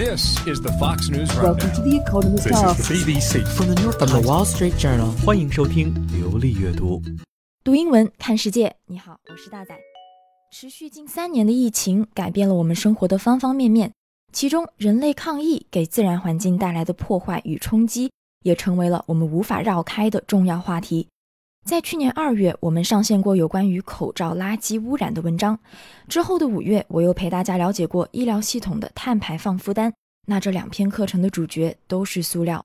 This is the Fox News Welcome to the Economist This Talk. is the BBC. From the New York From the. Wall Street Journal，欢迎收听流利阅读。读英文看世界。你好，我是大仔。持续近三年的疫情改变了我们生活的方方面面，其中人类抗疫给自然环境带来的破坏与冲击，也成为了我们无法绕开的重要话题。在去年二月，我们上线过有关于口罩垃圾污染的文章，之后的五月，我又陪大家了解过医疗系统的碳排放负担。那这两篇课程的主角都是塑料，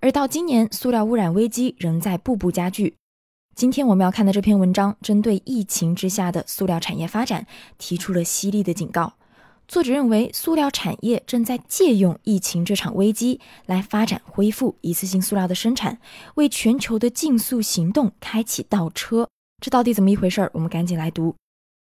而到今年，塑料污染危机仍在步步加剧。今天我们要看的这篇文章，针对疫情之下的塑料产业发展提出了犀利的警告。作者认为，塑料产业正在借用疫情这场危机来发展恢复一次性塑料的生产，为全球的竞速行动开启倒车。这到底怎么一回事儿？我们赶紧来读。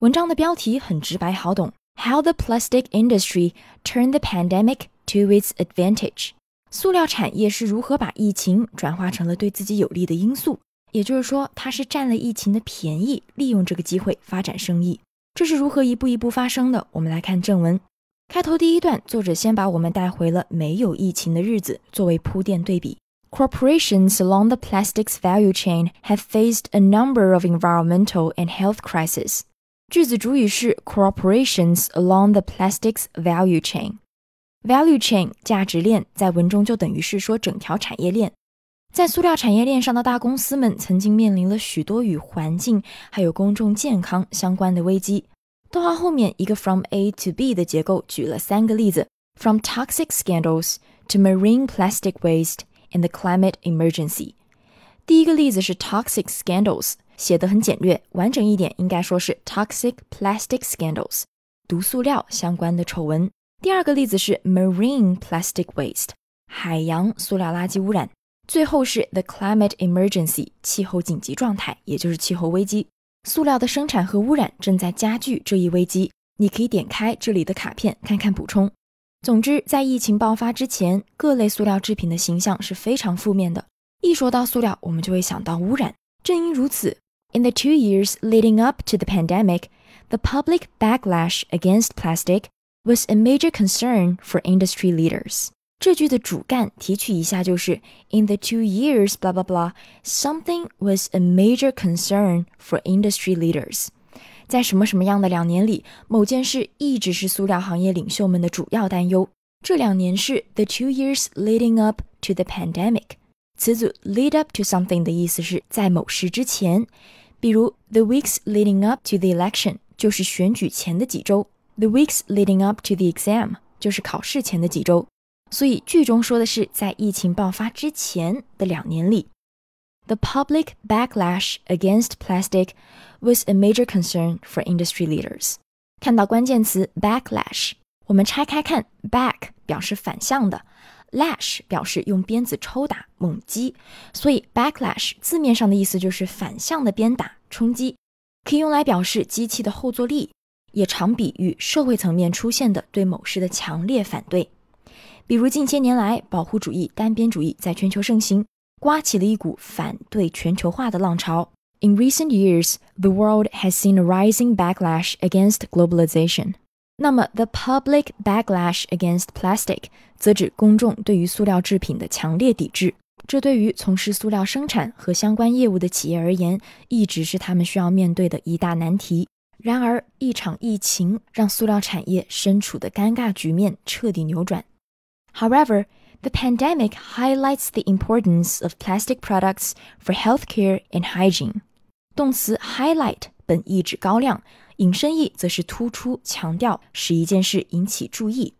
文章的标题很直白好懂：How the plastic industry turned the pandemic to its advantage。塑料产业是如何把疫情转化成了对自己有利的因素？也就是说，它是占了疫情的便宜，利用这个机会发展生意。这是如何一步一步发生的？我们来看正文。开头第一段，作者先把我们带回了没有疫情的日子，作为铺垫对比。Corporations along the plastics value chain have faced a number of environmental and health crises. 句子主语是 corporations along the plastics value chain。value chain 价值链在文中就等于是说整条产业链。在塑料产业链上的大公司们曾经面临了许多与环境还有公众健康相关的危机。逗号后面一个 from A to B 的结构举了三个例子：from toxic scandals to marine plastic waste and the climate emergency。第一个例子是 toxic scandals，写得很简略，完整一点应该说是 toxic plastic scandals，毒塑料相关的丑闻。第二个例子是 marine plastic waste，海洋塑料垃圾污染。最后是 the climate emergency，气候紧急状态，也就是气候危机。塑料的生产和污染正在加剧这一危机。你可以点开这里的卡片看看补充。总之，在疫情爆发之前，各类塑料制品的形象是非常负面的。一说到塑料，我们就会想到污染。正因如此，in the two years leading up to the pandemic, the public backlash against plastic was a major concern for industry leaders. 这句的主干提取一下就是 In the two years, blah blah blah, something was a major concern for industry leaders. 在什么什么样的两年里，某件事一直是塑料行业领袖们的主要担忧。这两年是 the two years leading up to the pandemic。词组 lead up to something 的意思是在某事之前，比如 the weeks leading up to the election 就是选举前的几周，the weeks leading up to the exam 就是考试前的几周。 所以句中说的是在疫情爆发之前的两年里，the public backlash against plastic was a major concern for industry leaders。看到关键词 backlash，我们拆开看，back 表示反向的，lash 表示用鞭子抽打、猛击，所以 backlash 字面上的意思就是反向的鞭打、冲击，可以用来表示机器的后坐力，也常比喻社会层面出现的对某事的强烈反对。比如近些年来，保护主义、单边主义在全球盛行，刮起了一股反对全球化的浪潮。In recent years, the world has seen a rising backlash against globalization. 那么，the public backlash against plastic 则指公众对于塑料制品的强烈抵制。这对于从事塑料生产和相关业务的企业而言，一直是他们需要面对的一大难题。然而，一场疫情让塑料产业身处的尴尬局面彻底扭转。However, the pandemic highlights the importance of plastic products for healthcare and hygiene. 动词 highlight 本意指高亮，引申义则是突出、强调，使一件事引起注意。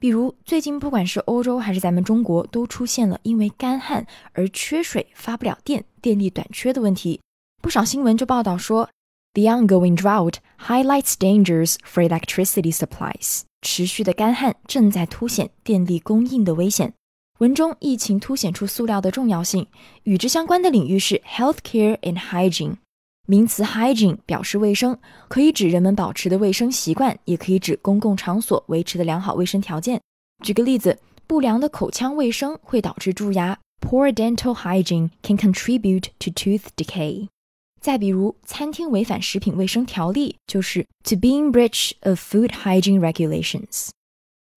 比如，最近不管是欧洲还是咱们中国，都出现了因为干旱而缺水、发不了电、电力短缺的问题。不少新闻就报道说，the ongoing drought highlights dangers for electricity supplies. 持续的干旱正在凸显电力供应的危险。文中疫情凸显出塑料的重要性，与之相关的领域是 healthcare and hygiene。名词 hygiene 表示卫生，可以指人们保持的卫生习惯，也可以指公共场所维持的良好卫生条件。举个例子，不良的口腔卫生会导致蛀牙，poor dental hygiene can contribute to tooth decay。再比如，餐厅违反食品卫生条例，就是 to be in breach of food hygiene regulations。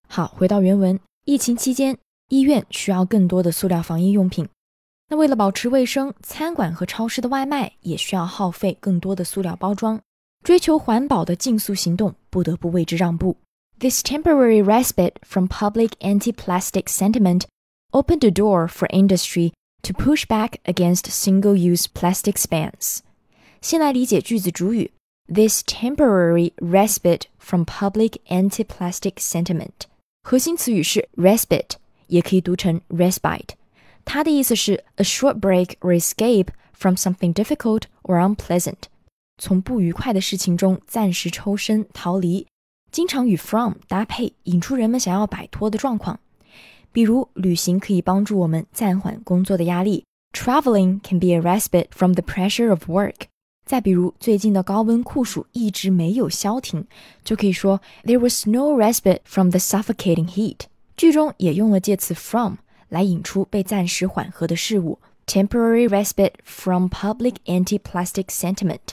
好，回到原文，疫情期间，医院需要更多的塑料防疫用品。那为了保持卫生，餐馆和超市的外卖也需要耗费更多的塑料包装。追求环保的竞速行动不得不为之让步。This temporary respite from public anti-plastic sentiment opened the door for industry to push back against single-use plastic bans. 先来理解句子主语：This temporary respite from public anti-plastic sentiment。核心词语是 respite，也可以读成 respite。它的意思是 a short break or escape from something difficult or unpleasant，从不愉快的事情中暂时抽身逃离，经常与 from 搭配，引出人们想要摆脱的状况。比如，旅行可以帮助我们暂缓工作的压力，traveling can be a respite from the pressure of work。 再比如，最近的高温酷暑一直没有消停，就可以说 there was no respite from the suffocating heat。句中也用了介词 from。来引出被暂时缓和的事物，temporary respite from public anti-plastic sentiment。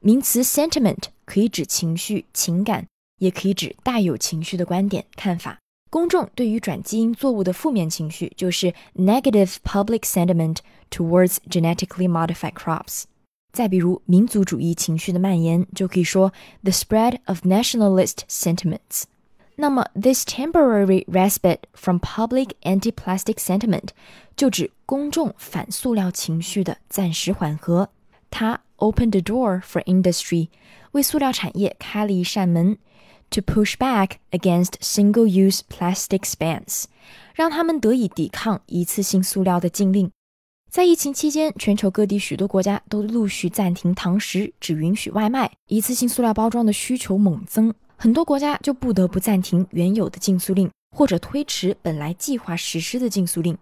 名词 sentiment 可以指情绪、情感，也可以指带有情绪的观点、看法。公众对于转基因作物的负面情绪就是 negative public sentiment towards genetically modified crops。 再比如民族主义情绪的蔓延，就可以说 the spread of nationalist sentiments。那么，this temporary respite from public anti-plastic sentiment 就指公众反塑料情绪的暂时缓和。它 opened the door for industry 为塑料产业开了一扇门，to push back against single-use plastic bans 让他们得以抵抗一次性塑料的禁令。 在疫情期间，全球各地许多国家都陆续暂停堂食，只允许外卖，一次性塑料包装的需求猛增。很多国家就不得不暂停原有的禁塑令，或者推迟本来计划实施的禁塑令。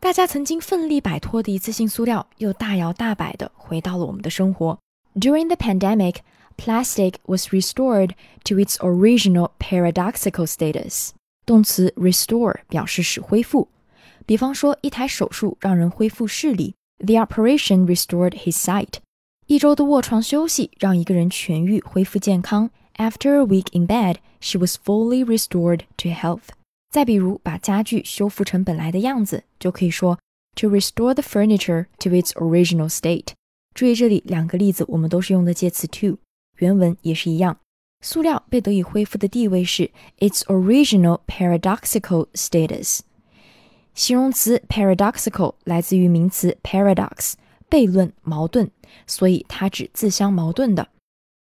大家曾经奋力摆脱的一次性塑料，又大摇大摆地回到了我们的生活。During the pandemic, plastic was restored to its original paradoxical status。动词 restore 表示使恢复。比方说，一台手术让人恢复视力，The operation restored his sight。一周的卧床休息让一个人痊愈恢复健康。After a week in bed, she was fully restored to health. 再比如，把家具修复成本来的样子，就可以说 to restore the furniture to its original state。注意这里两个例子，我们都是用的介词 to，原文也是一样。塑料被得以恢复的地位是 its original paradoxical status。 形容词 paradoxical 来自于名词 paradox，悖论、矛盾，所以它指自相矛盾的。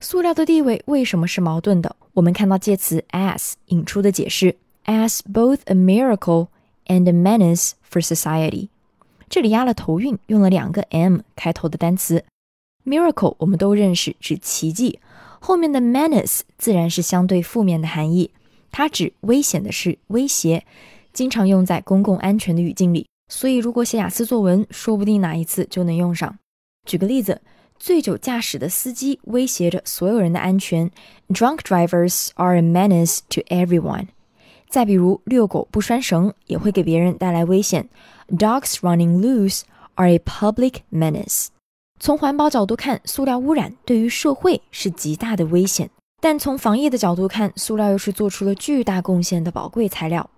塑料的地位为什么是矛盾的？我们看到介词 as 引出的解释，as both a miracle and a menace for society。这里押了头韵，用了两个 m 开头的单词。miracle 我们都认识，指奇迹。后面的 menace 自然是相对负面的含义，它指危险的事、威胁，经常用在公共安全的语境里。所以如果写雅思作文，说不定哪一次就能用上。举个例子。醉酒驾驶的司机威胁着所有人的安全。Drunk drivers are a menace to everyone。再比如，遛狗不拴绳也会给别人带来危险。Dogs running loose are a public menace。从环保角度看，塑料污染对于社会是极大的危险；但从防疫的角度看，塑料又是做出了巨大贡献的宝贵材料。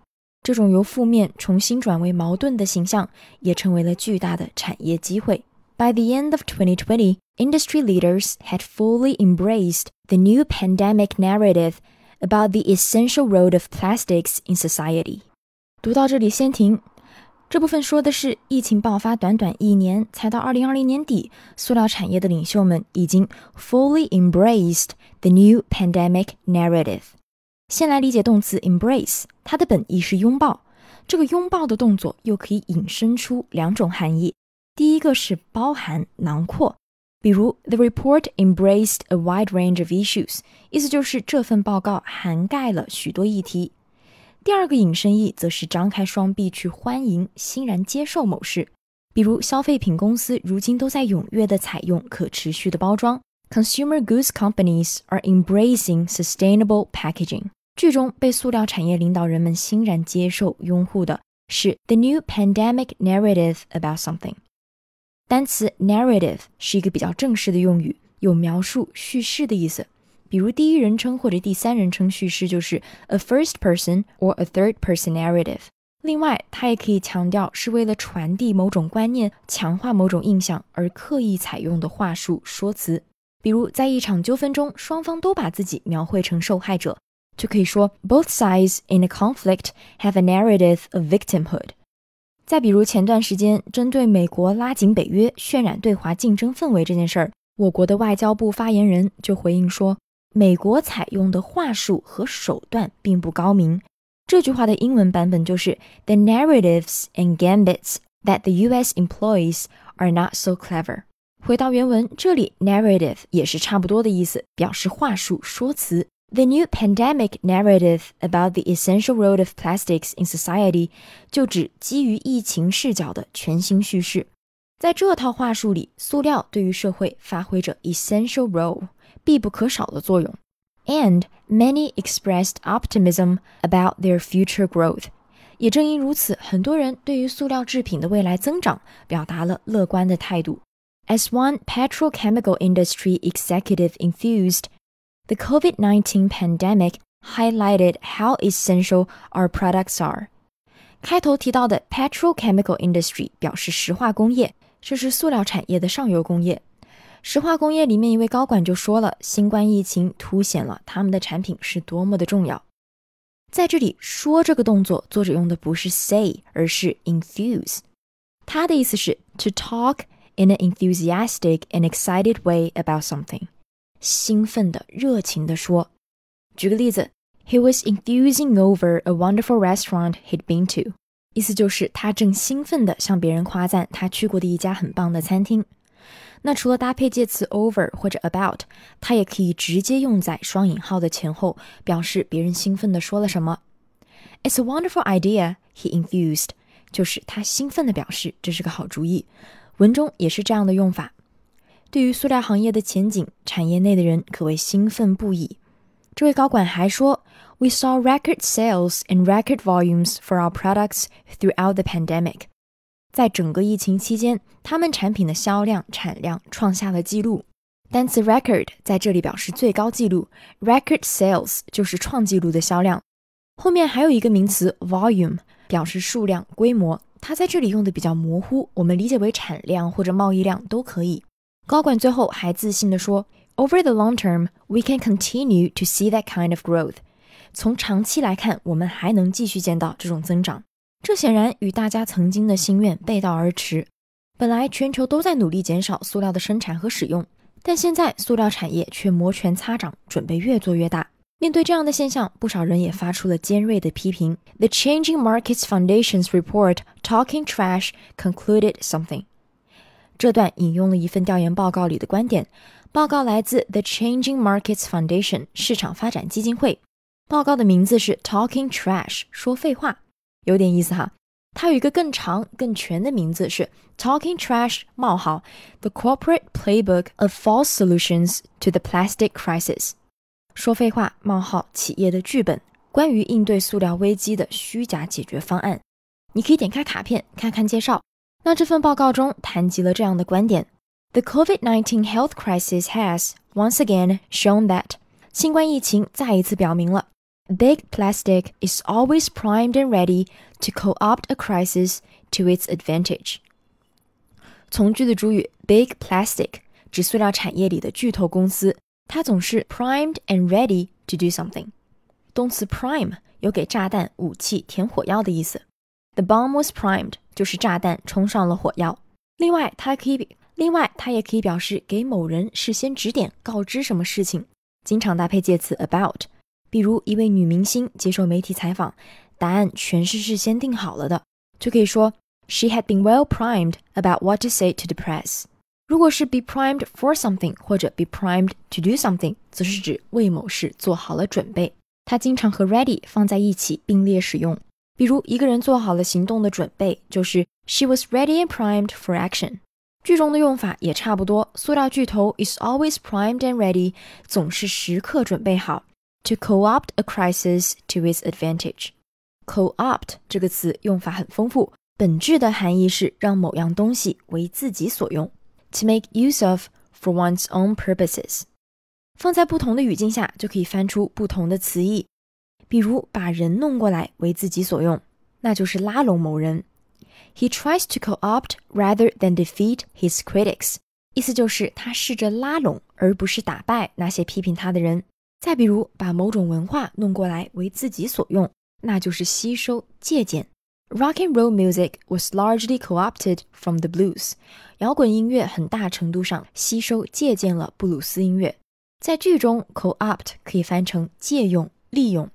这种由负面重新转为矛盾的形象，也成为了巨大的产业机会。By the end of 2020, industry leaders had fully embraced the new pandemic narrative about the essential role of plastics in society. 读到这里先停。这部分说的是疫情爆发短短一年，才到二零二零年底，塑料产业的领袖们已经 fully embraced the new pandemic narrative。 先来理解动词 embrace，它的本意是拥抱。这个拥抱的动作又可以引申出两种含义。第一个是包含、囊括，比如 The report embraced a wide range of issues，意思就是这份报告涵盖了许多议题。第二个引申义则是张开双臂去欢迎、欣然接受某事，比如消费品公司如今都在踊跃地采用可持续的包装，Consumer goods companies are embracing sustainable packaging。剧中被塑料产业领导人们欣然接受、拥护的是 The new pandemic narrative about something。单词 narrative 是一个比较正式的用语，有描述、叙事的意思。比如第一人称或者第三人称叙事就是 a first person or a third person narrative。另外，它也可以强调是为了传递某种观念、强化某种印象而刻意采用的话术说辞。比如，在一场纠纷中，双方都把自己描绘成受害者，就可以说 both sides in a conflict have a narrative of victimhood。再比如，前段时间针对美国拉紧北约、渲染对华竞争氛围这件事儿，我国的外交部发言人就回应说，美国采用的话术和手段并不高明。这句话的英文版本就是 The narratives and gambits that the U.S. employs are not so clever。回到原文，这里 narrative 也是差不多的意思，表示话术、说辞。The new pandemic narrative about the essential role of plastics in society 就指基于疫情视角的全新叙事。在这套话术里，塑料对于社会发挥着 essential role 必不可少的作用。And many expressed optimism about their future growth。也正因如此，很多人对于塑料制品的未来增长表达了乐观的态度。As one petrochemical industry executive infused, the COVID 19 pandemic highlighted how essential our products are. 开头提到的 petrochemical industry 表示石化工业，这是塑料产业的上游工业。石化工业里面一位高管就说了，新冠疫情凸显了他们的产品是多么的重要。在这里说这个动作，作者用的不是 say，而是 infuse。他的意思是 to talk。in an enthusiastic and excited way about something， 兴奋的、热情地说。举个例子，He was enthusing over a wonderful restaurant he'd been to，意思就是他正兴奋地向别人夸赞他去过的一家很棒的餐厅。那除了搭配介词 over 或者 about，它也可以直接用在双引号的前后，表示别人兴奋地说了什么。It's a wonderful idea, he enthused，就是他兴奋地表示这是个好主意。文中也是这样的用法。对于塑料行业的前景，产业内的人可谓兴奋不已。这位高管还说：“We saw record sales and record volumes for our products throughout the pandemic。”在整个疫情期间，他们产品的销量、产量创下了纪录。单词 record 在这里表示最高纪录，record sales 就是创纪录的销量。后面还有一个名词 volume，表示数量、规模。它在这里用的比较模糊，我们理解为产量或者贸易量都可以。高管最后还自信地说：“Over the long term, we can continue to see that kind of growth。”从长期来看，我们还能继续见到这种增长。这显然与大家曾经的心愿背道而驰。本来全球都在努力减少塑料的生产和使用，但现在塑料产业却摩拳擦掌，准备越做越大。面对这样的现象，不少人也发出了尖锐的批评。The Changing Markets Foundation's report "Talking Trash" concluded something。这段引用了一份调研报告里的观点。报告来自 The Changing Markets Foundation 市场发展基金会。报告的名字是 "Talking Trash" 说废话，有点意思哈。它有一个更长、更全的名字是 "Talking Trash: 冒号 The Corporate Playbook of False Solutions to the Plastic Crisis"。说废话：冒号企业的剧本，关于应对塑料危机的虚假解决方案。你可以点开卡片看看介绍。那这份报告中谈及了这样的观点：The COVID-19 health crisis has once again shown that 新冠疫情再一次表明了，Big Plastic is always primed and ready to co-opt a crisis to its advantage。从句的主语 Big Plastic 指塑料产业里的巨头公司。它总是 primed and ready to do something。动词 prime 有给炸弹、武器填火药的意思。The bomb was primed 就是炸弹充上了火药。另外，它可以另外它也可以表示给某人事先指点、告知什么事情，经常搭配介词 about。比如一位女明星接受媒体采访，答案全是事先定好了的，就可以说 She had been well primed about what to say to the press。如果是 be primed for something 或者 be primed to do something，则是指为某事做好了准备。它经常和 ready 放在一起并列使用。比如一个人做好了行动的准备，就是 she was ready and primed for action。句中的用法也差不多。塑料巨头 is always primed and ready，总是时刻准备好。To co-opt a crisis to its advantage。co-opt 这个词用法很丰富，本质的含义是让某样东西为自己所用。to make use of for one's own purposes。放在不同的语境下，就可以翻出不同的词义。比如把人弄过来为自己所用，那就是拉拢某人。He tries to co-opt rather than defeat his critics，意思就是他试着拉拢，而不是打败那些批评他的人。再比如把某种文化弄过来为自己所用，那就是吸收借鉴。Rock and roll music was largely co-opted from the blues。摇滚音乐很大程度上吸收借鉴了布鲁斯音乐。在剧中，co-opt 可以翻成借用、利用。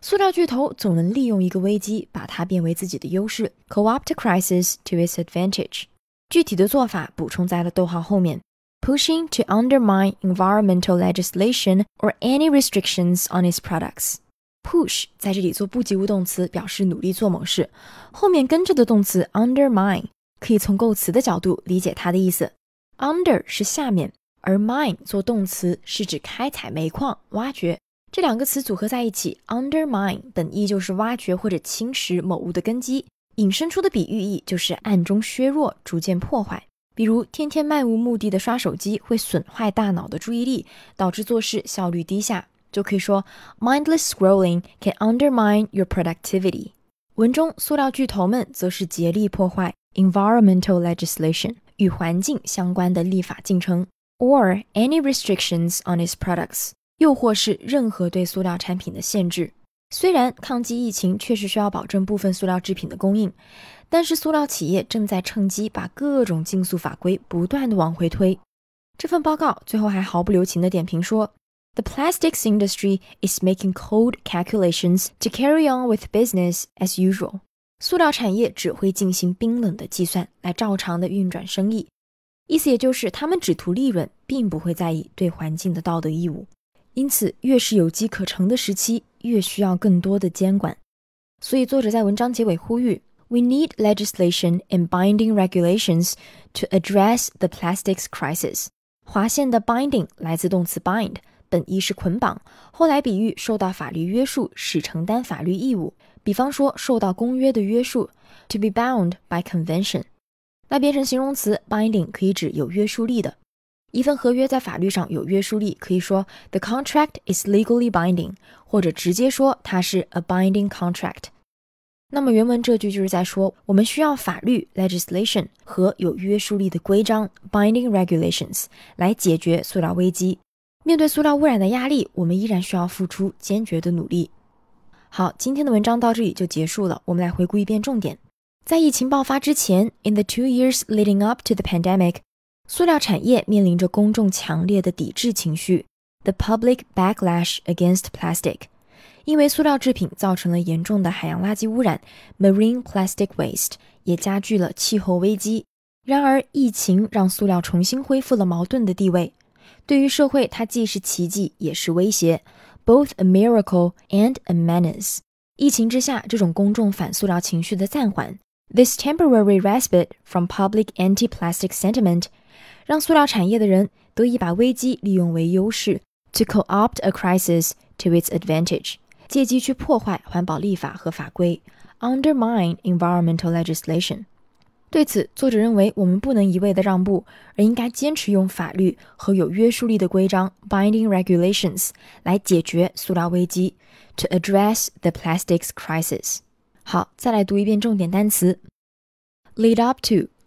塑料巨头总能利用一个危机，把它变为自己的优势，co-opt crisis to its advantage。具体的做法补充在了逗号后面，pushing to undermine environmental legislation or any restrictions on its products。push 在这里做不及物动词，表示努力做某事。后面跟着的动词 undermine 可以从构词的角度理解它的意思。under 是下面，而 mine 做动词是指开采煤矿、挖掘。这两个词组合在一起，undermine 本意就是挖掘或者侵蚀某物的根基，引申出的比喻意就是暗中削弱、逐渐破坏。比如，天天漫无目的的刷手机会损坏大脑的注意力，导致做事效率低下。就可以说，mindless scrolling can undermine your productivity。文中塑料巨头们则是竭力破坏 environmental legislation 与环境相关的立法进程，or any restrictions on its products，又或是任何对塑料产品的限制。虽然抗击疫情确实需要保证部分塑料制品的供应，但是塑料企业正在趁机把各种竞速法规不断的往回推。这份报告最后还毫不留情的点评说。The plastics industry is making cold calculations to carry on with business as usual. 塑料产业只会进行冰冷的计算来照常的运转生意，意思也就是他们只图利润，并不会在意对环境的道德义务。因此，越是有机可乘的时期，越需要更多的监管。所以，作者在文章结尾呼吁：We need legislation and binding regulations to address the plastics crisis. 划线的 binding 来自动词 bind。本意是捆绑，后来比喻受到法律约束，使承担法律义务。比方说，受到公约的约束，to be bound by convention。那变成形容词，binding 可以指有约束力的。一份合约在法律上有约束力，可以说 the contract is legally binding，或者直接说它是 a binding contract。那么原文这句就是在说，我们需要法律 legislation 和有约束力的规章 binding regulations 来解决塑料危机。面对塑料污染的压力，我们依然需要付出坚决的努力。好，今天的文章到这里就结束了。我们来回顾一遍重点：在疫情爆发之前，in the two years leading up to the pandemic，塑料产业面临着公众强烈的抵制情绪，the public backlash against plastic，因为塑料制品造成了严重的海洋垃圾污染，marine plastic waste，也加剧了气候危机。然而，疫情让塑料重新恢复了矛盾的地位。对于社会，它既是奇迹，也是威胁，both a miracle and a menace。疫情之下，这种公众反塑料情绪的暂缓，this temporary respite from public anti-plastic sentiment， 让塑料产业的人得以把危机利用为优势，to co-opt a crisis to its advantage，借机去破坏环保立法和法规，undermine environmental legislation。对此，作者认为我们不能一味的让步，而应该坚持用法律和有约束力的规章 （binding regulations） 来解决塑料危机，to address the plastics crisis。好，再来读一遍重点单词：lead up to，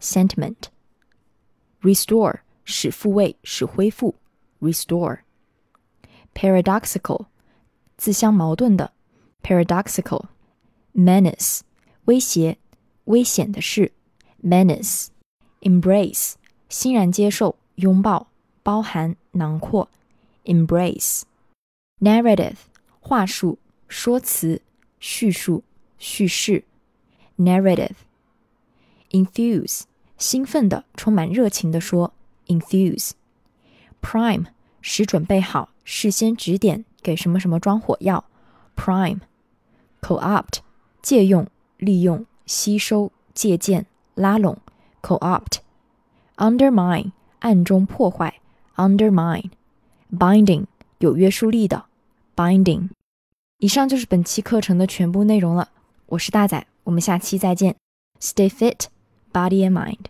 sentiment restore 使复位使恢复 restore paradoxical 自相矛盾的 paradoxical menace 威胁危险的事，menace；embrace，欣然接受、拥抱、包含、囊括；embrace；narrative，话术、说辞、叙述、叙事 ；narrative；enthuse，兴奋的、充满热情的说；enthuse；prime， 使准备好，事先指点，给什么什么装火药。Prime，co-opt，借用、利用、吸收、借鉴、拉拢。Co-opt，undermine，暗中破坏。Undermine，binding，有约束力的。Binding。以上就是本期课程的全部内容了。我是大仔，我们下期再见。Stay fit, Body and mind.